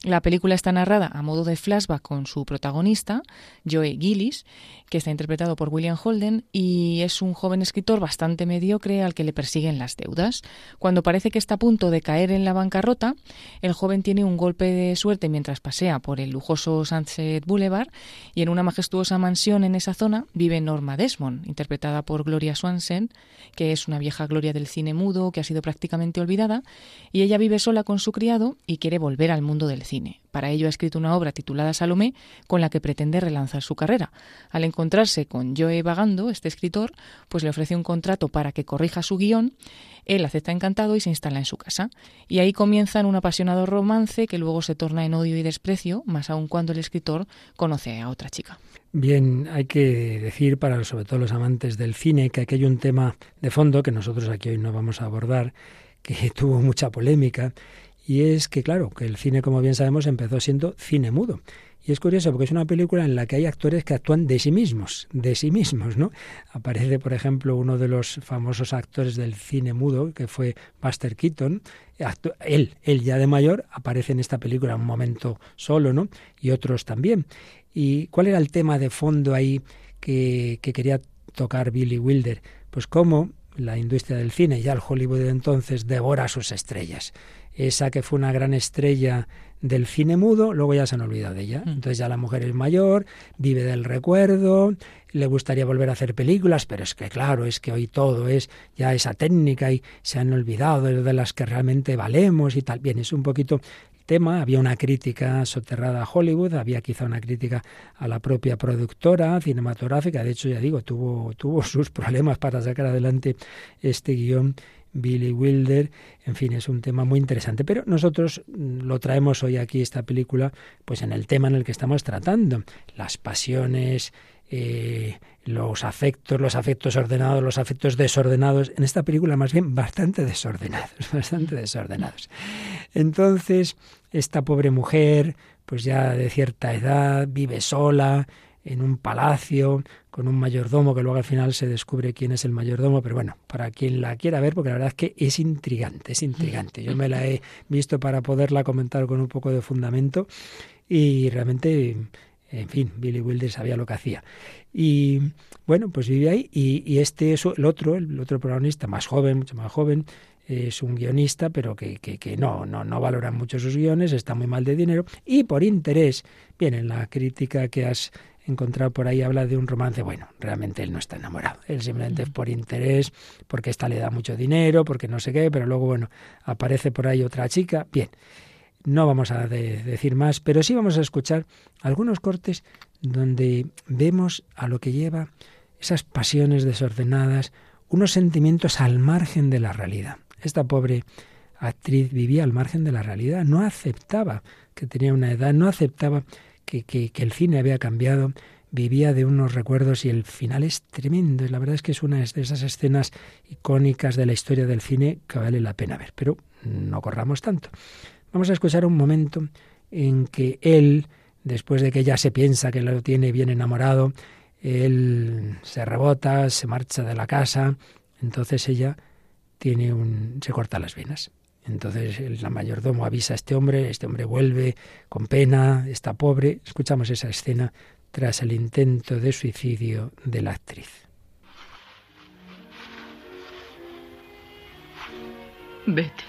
La película está narrada a modo de flashback con su protagonista, Joe Gillis, que está interpretado por William Holden y es un joven escritor bastante mediocre al que le persiguen las deudas. Cuando parece que está a punto de caer en la bancarrota, el joven tiene un golpe de suerte mientras pasea por el lujoso Sunset Boulevard y en una majestuosa mansión en esa zona vive Norma Desmond, interpretada por Gloria Swanson, que es una vieja gloria del cine mudo que ha sido prácticamente olvidada, y ella vive sola con su criado y quiere volver al mundo del Para ello ha escrito una obra titulada Salomé, con la que pretende relanzar su carrera. Al encontrarse con Joe Vagando, este escritor, pues le ofrece un contrato para que corrija su guion. Él acepta encantado y se instala en su casa. Y ahí comienzan un apasionado romance que luego se torna en odio y desprecio, más aún cuando el escritor conoce a otra chica. Bien, hay que decir para sobre todo los amantes del cine que aquí hay un tema de fondo que nosotros aquí hoy no vamos a abordar, que tuvo mucha polémica y es que, claro, que el cine, como bien sabemos, empezó siendo cine mudo. Y es curioso porque es una película en la que hay actores que actúan de sí mismos, de sí mismos, ¿no? Aparece, por ejemplo, uno de los famosos actores del cine mudo, que fue Buster Keaton. Él, él ya de mayor, aparece en esta película un momento solo, ¿no? Y otros también. ¿Y cuál era el tema de fondo ahí que, que quería tocar Billy Wilder? Pues cómo la industria del cine, ya el Hollywood de entonces, devora sus estrellas esa que fue una gran estrella del cine mudo, luego ya se han olvidado de ella. Mm. Entonces ya la mujer es mayor, vive del recuerdo, le gustaría volver a hacer películas, pero es que claro, es que hoy todo es ya esa técnica y se han olvidado de las que realmente valemos y tal. Bien, es un poquito tema, había una crítica soterrada a Hollywood, había quizá una crítica a la propia productora cinematográfica, de hecho ya digo, tuvo, tuvo sus problemas para sacar adelante este guion Billy Wilder, en fin, es un tema muy interesante. Pero nosotros mm, lo traemos hoy aquí, esta película, pues en el tema en el que estamos tratando, las pasiones, eh, los afectos, los afectos ordenados, los afectos desordenados. En esta película más bien bastante desordenados, bastante desordenados. Entonces, esta pobre mujer, pues ya de cierta edad, vive sola, en un palacio con un mayordomo que luego al final se descubre quién es el mayordomo, pero bueno, para quien la quiera ver, porque la verdad es que es intrigante, es intrigante. Yo me la he visto para poderla comentar con un poco de fundamento y realmente, en fin, Billy Wilder sabía lo que hacía. Y bueno, pues vive ahí y, este es el otro, el otro protagonista, más joven, mucho más joven, es un guionista, pero que, que, que, no, no, no valora mucho sus guiones, está muy mal de dinero, y por interés, bien, en la crítica que has encontrado por ahí habla de un romance, bueno, realmente él no está enamorado, él simplemente es por interés, porque esta le da mucho dinero, porque no sé qué, pero luego, bueno, aparece por ahí otra chica, bien, no vamos a decir más, pero sí vamos a escuchar algunos cortes donde vemos a lo que lleva esas pasiones desordenadas, unos sentimientos al margen de la realidad. Esta pobre actriz vivía al margen de la realidad, no aceptaba que tenía una edad, no aceptaba que, el cine había cambiado, vivía de unos recuerdos y el final es tremendo. La verdad es que es una de esas escenas icónicas de la historia del cine que vale la pena ver. Pero no corramos tanto. Vamos a escuchar un momento en que él, después de que ya se piensa que lo tiene bien enamorado, él se rebota, se marcha de la casa, entonces ella tiene un se corta las venas. Entonces el mayordomo avisa a este hombre, este hombre vuelve con pena, está pobre. Escuchamos esa escena tras el intento de suicidio de la actriz. Vete.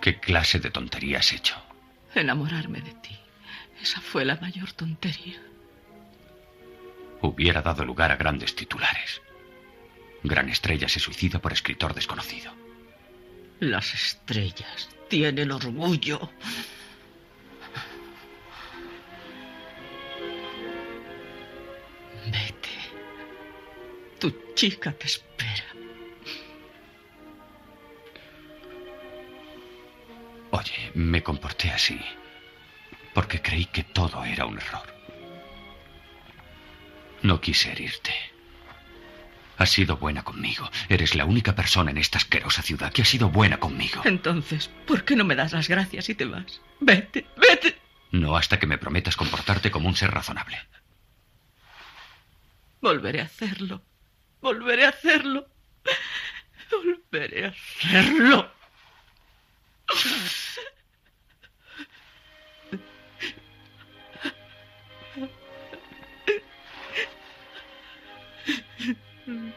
¿Qué clase de tontería has hecho? Enamorarme de ti. Esa fue la mayor tontería. Hubiera dado lugar a grandes titulares. Gran estrella se suicida por escritor desconocido. Las estrellas tienen orgullo. Vete. Tu chica te espera. Oye, me comporté así porque creí que todo era un error. No quise herirte. Has sido buena conmigo. Eres la única persona en esta asquerosa ciudad que ha sido buena conmigo. Entonces, ¿por qué no me das las gracias y te vas? Vete, vete. No hasta que me prometas comportarte como un ser razonable. Volveré a hacerlo. Volveré a hacerlo. Volveré a hacerlo. 嗯。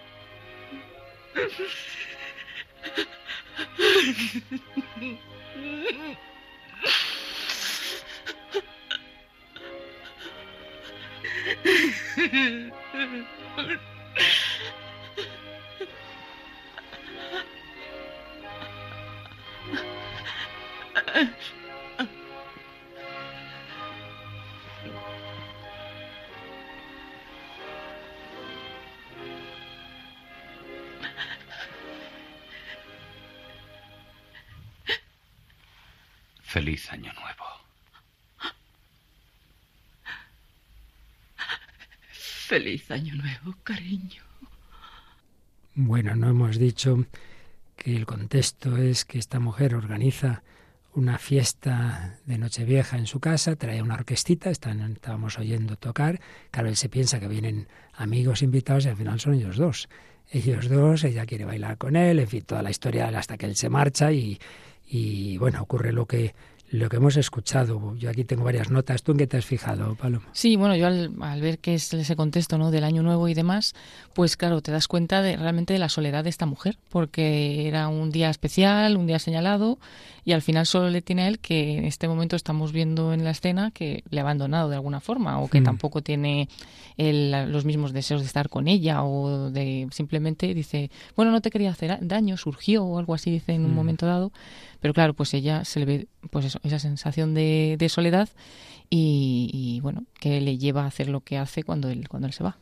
Feliz año nuevo. Feliz año nuevo, cariño. Bueno, no hemos dicho que el contexto es que esta mujer organiza una fiesta de Nochevieja en su casa, trae una orquestita, están, estábamos oyendo tocar. Claro, él se piensa que vienen amigos invitados y al final son ellos dos. Ellos dos, ella quiere bailar con él, en fin, toda la historia hasta que él se marcha y, y bueno, ocurre lo que lo que hemos escuchado. Yo aquí tengo varias notas. ¿Tú en qué te has fijado, Paloma? Sí, bueno, yo al, ver que es ese contexto ¿no? del Año Nuevo y demás, pues claro, te das cuenta de realmente de la soledad de esta mujer, porque era un día especial, un día señalado, y al final solo le tiene a él que en este momento estamos viendo en la escena que le ha abandonado de alguna forma, o que hmm. tampoco tiene los mismos deseos de estar con ella, o de simplemente dice, bueno, no te quería hacer daño, surgió, o algo así dice en un hmm. momento dado pero claro, pues ella se le ve pues eso, esa sensación de, de soledad y, bueno, que le lleva a hacer lo que hace cuando él, cuando él se va.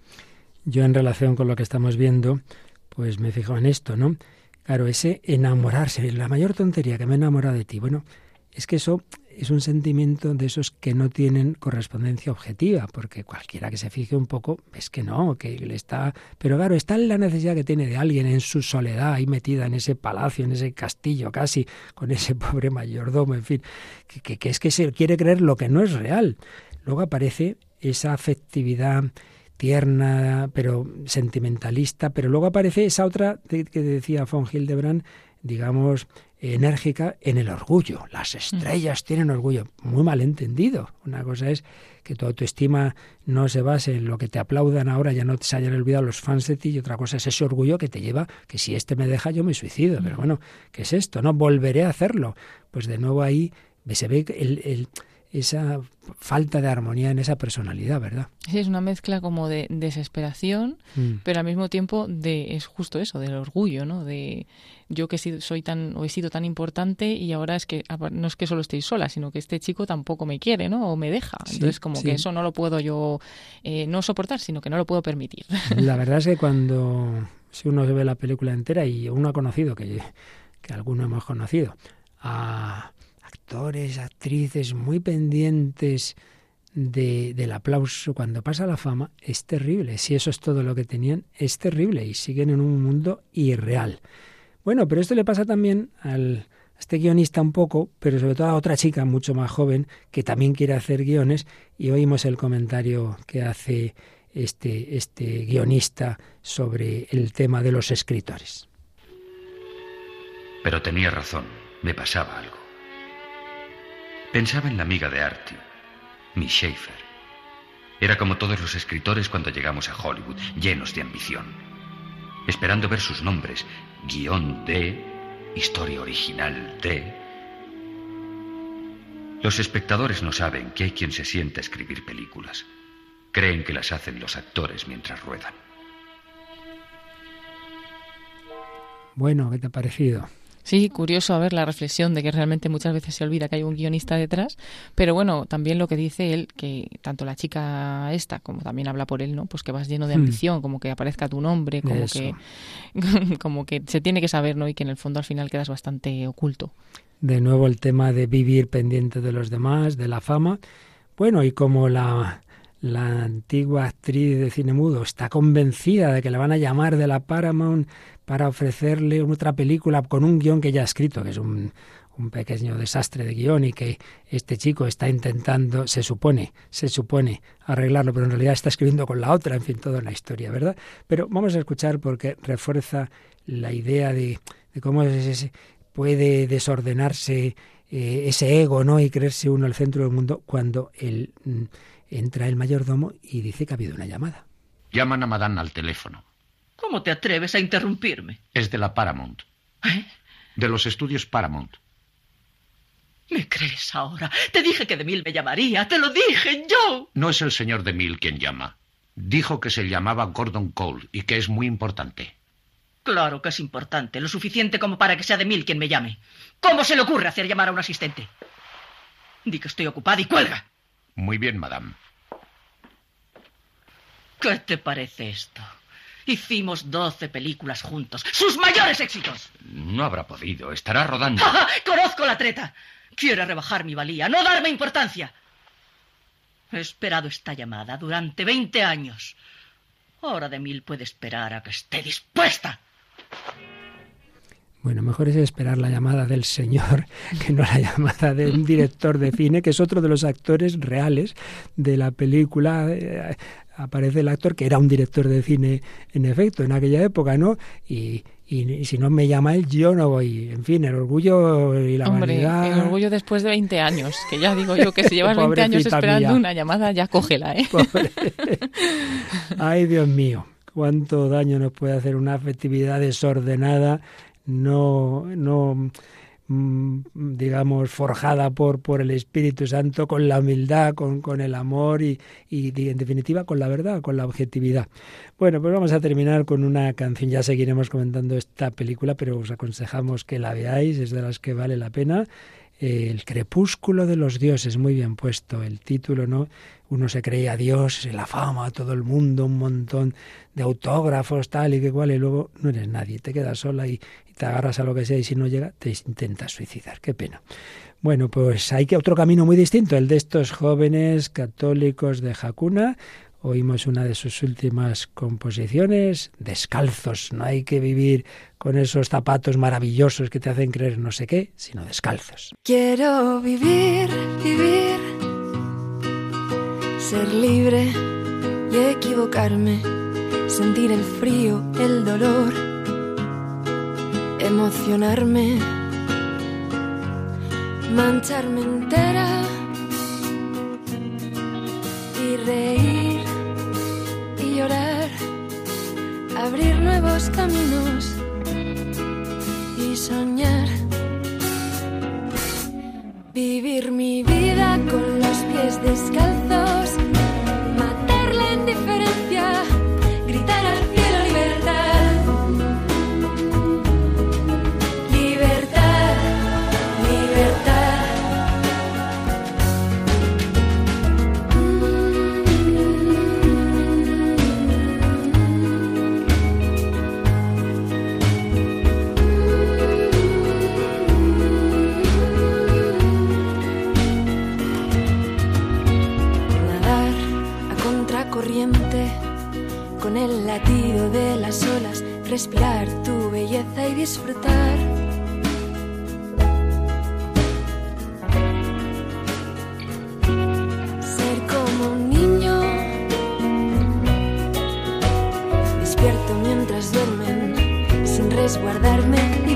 Yo en relación con lo que estamos viendo, pues me fijo en esto, ¿no? Claro, ese enamorarse, la mayor tontería que me he enamorado de ti. Bueno, es que eso es un sentimiento de esos que no tienen correspondencia objetiva, porque cualquiera que se fije un poco ves que no, que le está... Pero claro, está en la necesidad que tiene de alguien en su soledad, ahí metida en ese palacio, en ese castillo casi, con ese pobre mayordomo, en fin, que, que, es que se quiere creer lo que no es real. Luego aparece esa afectividad tierna, pero sentimentalista, pero luego aparece esa otra que decía von Hildebrand, digamos, enérgica en el orgullo. Las estrellas tienen orgullo. Muy mal entendido. Una cosa es que tu autoestima no se base en lo que te aplaudan ahora, ya no se hayan olvidado los fans de ti, y otra cosa es ese orgullo que te lleva, que si este me deja yo me suicido. Pero bueno, ¿qué es esto? No volveré a hacerlo. Pues de nuevo ahí se ve el, el esa falta de armonía en esa personalidad, ¿verdad? Sí, es una mezcla como de desesperación, mm. pero al mismo tiempo de es justo eso, del orgullo, ¿no? De yo que soy tan o he sido tan importante y ahora es que no es que solo estoy sola, sino que este chico tampoco me quiere, ¿no? O me deja. Entonces como que eso no lo puedo yo eh, no soportar, sino que no lo puedo permitir. La verdad es que cuando si uno ve la película entera y uno ha conocido que que alguno hemos conocido a actores, actrices muy pendientes de, del aplauso cuando pasa la fama, es terrible. Si eso es todo lo que tenían, es terrible y siguen en un mundo irreal. Bueno, pero esto le pasa también al, a este guionista un poco, pero sobre todo a otra chica mucho más joven que también quiere hacer guiones y oímos el comentario que hace este, este guionista sobre el tema de los escritores. Pero tenía razón, me pasaba algo. Pensaba en la amiga de Artie, Miss Schaefer. Era como todos los escritores cuando llegamos a Hollywood, llenos de ambición, esperando ver sus nombres, guion de, historia original de. Los espectadores no saben que hay quien se sienta a escribir películas. Creen que las hacen los actores mientras ruedan. Bueno, ¿qué te ha parecido? Sí, curioso a ver la reflexión de que realmente muchas veces se olvida que hay un guionista detrás, pero bueno, también lo que dice él, que tanto la chica esta como también habla por él, ¿no? Pues que vas lleno de hmm. ambición, como que aparezca tu nombre, como que como que se tiene que saber, ¿no? Y que en el fondo al final quedas bastante oculto. de nuevo el tema de vivir pendiente de los demás, de la fama. Bueno, y como la, la antigua actriz de cine mudo está convencida de que le van a llamar de la Paramount para ofrecerle otra película con un guion que ya ha escrito, que es un, un pequeño desastre de guion y que este chico está intentando, se supone, se supone arreglarlo, pero en realidad está escribiendo con la otra, en fin, toda la historia, ¿verdad? Pero vamos a escuchar porque refuerza la idea de, de cómo puede desordenarse eh, ese ego, ¿no? Y creerse uno el centro del mundo cuando él mm, entra el mayordomo y dice que ha habido una llamada. Llaman a Madame al teléfono. ¿Cómo te atreves a interrumpirme? Es de la Paramount. ¿Eh? De los estudios Paramount. ¿Me crees ahora? Te dije que de mil me llamaría. Te lo dije yo. No es el señor de Mil quien llama. Dijo que se llamaba Gordon Cole y que es muy importante. Claro que es importante, lo suficiente como para que sea de mil quien me llame. ¿Cómo se le ocurre hacer llamar a un asistente? Di que estoy ocupada y cuelga. Muy bien, madame. ¿Qué te parece esto? Hicimos doce películas juntos. ¡Sus mayores éxitos! No habrá podido. Estará rodando. Conozco la treta. Quiere rebajar mi valía, no darme importancia. He esperado esta llamada durante veinte años. Ahora de mil puede esperar a que esté dispuesta. Bueno, mejor es esperar la llamada del señor que no la llamada de un director de cine, que es otro de los actores reales de la película. Eh, aparece el actor que era un director de cine en efecto en aquella época, ¿no? Y, y, si no me llama él, yo no voy. En fin, el orgullo y la Hombre, vanidad. el orgullo después de 20 años, que ya digo yo que si llevas 20 años esperando mía. una llamada, ya cógela, ¿eh? Pobre. Ay, Dios mío, cuánto daño nos puede hacer una afectividad desordenada, no, no mm, digamos, forjada por, por el Espíritu Santo, con la humildad, con, con el amor y, y, en definitiva, con la verdad, con la objetividad. Bueno, pues vamos a terminar con una canción. Ya seguiremos comentando esta película, pero os aconsejamos que la veáis, es de las que vale la pena. El crepúsculo de los dioses, muy bien puesto el título, ¿no? Uno se creía Dios, la fama, todo el mundo, un montón de autógrafos, tal y que cual, y luego no eres nadie, te quedas sola y, y te agarras a lo que sea y si no llega te intentas suicidar. Qué pena. Bueno, pues hay que otro camino muy distinto, el de estos jóvenes católicos de Jacuna. Oímos una de sus últimas composiciones, descalzos. No hay que vivir con esos zapatos maravillosos que te hacen creer no sé qué, sino descalzos. Quiero vivir, vivir, ser libre y equivocarme, sentir el frío, el dolor, emocionarme, mancharme entera y reír y llorar, abrir nuevos caminos y soñar. Vivir mi vida con los pies descalzos, el latido de las olas, respirar tu belleza y disfrutar. Ser como un niño, despierto mientras duermen, sin resguardarme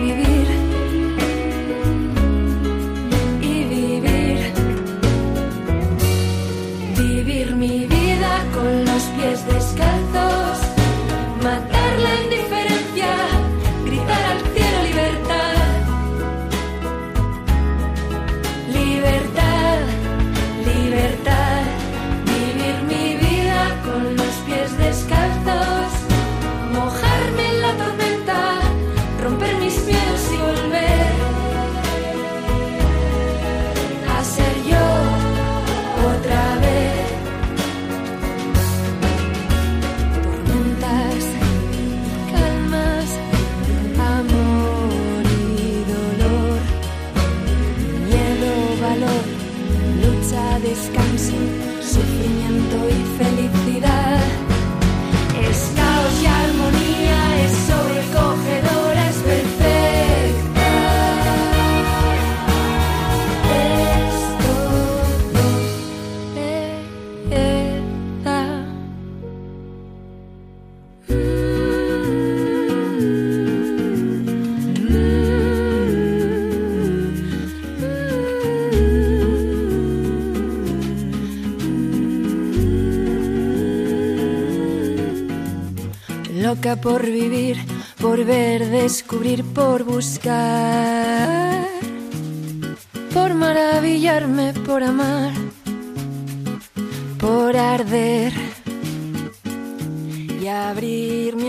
Por vivir, por ver, descubrir, por buscar, por maravillarme, por amar, por arder y abrirme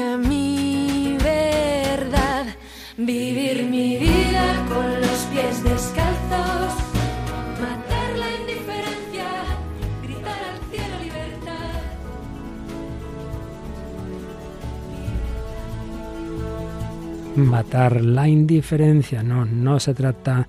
matar la indiferencia. No, no se trata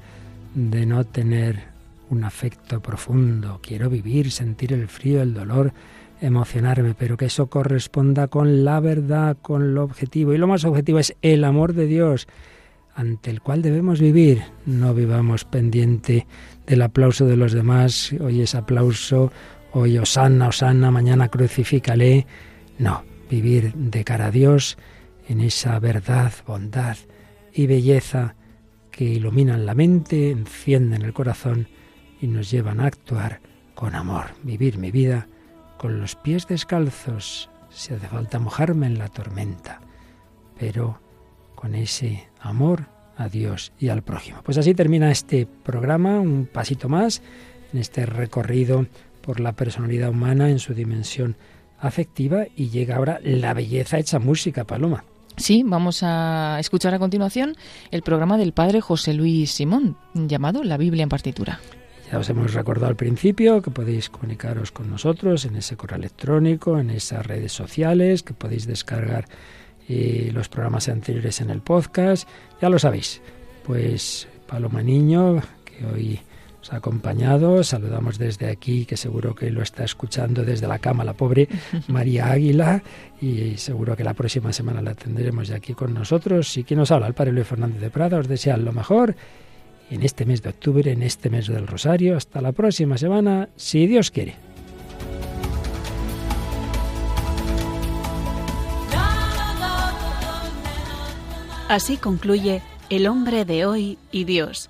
de no tener un afecto profundo. Quiero vivir, sentir el frío, el dolor, emocionarme, pero que eso corresponda con la verdad, con lo objetivo. Y lo más objetivo es el amor de Dios, ante el cual debemos vivir. No vivamos pendiente del aplauso de los demás. Hoy es aplauso, hoy osana, osana, mañana crucifícale. No, vivir de cara a Dios en esa verdad, bondad y belleza que iluminan la mente, encienden el corazón y nos llevan a actuar con amor. Vivir mi vida con los pies descalzos, si hace falta mojarme en la tormenta, pero con ese amor a Dios y al prójimo. Pues así termina este programa, un pasito más en este recorrido por la personalidad humana en su dimensión afectiva y llega ahora la belleza hecha música, Paloma. Sí, vamos a escuchar a continuación el programa del padre José Luis Simón, llamado La Biblia en partitura. Ya os hemos recordado al principio que podéis comunicaros con nosotros en ese correo electrónico, en esas redes sociales, que podéis descargar eh, los programas anteriores en el podcast. Ya lo sabéis. Pues Paloma Niño, que hoy ha acompañado, saludamos desde aquí, que seguro que lo está escuchando desde la cama la pobre María Águila, y seguro que la próxima semana la tendremos ya aquí con nosotros. Y quien nos habla, el Padre Luis Fernández de Prada, os desea lo mejor en este mes de octubre, en este mes del Rosario. Hasta la próxima semana, si Dios quiere. Así concluye El hombre de hoy y Dios,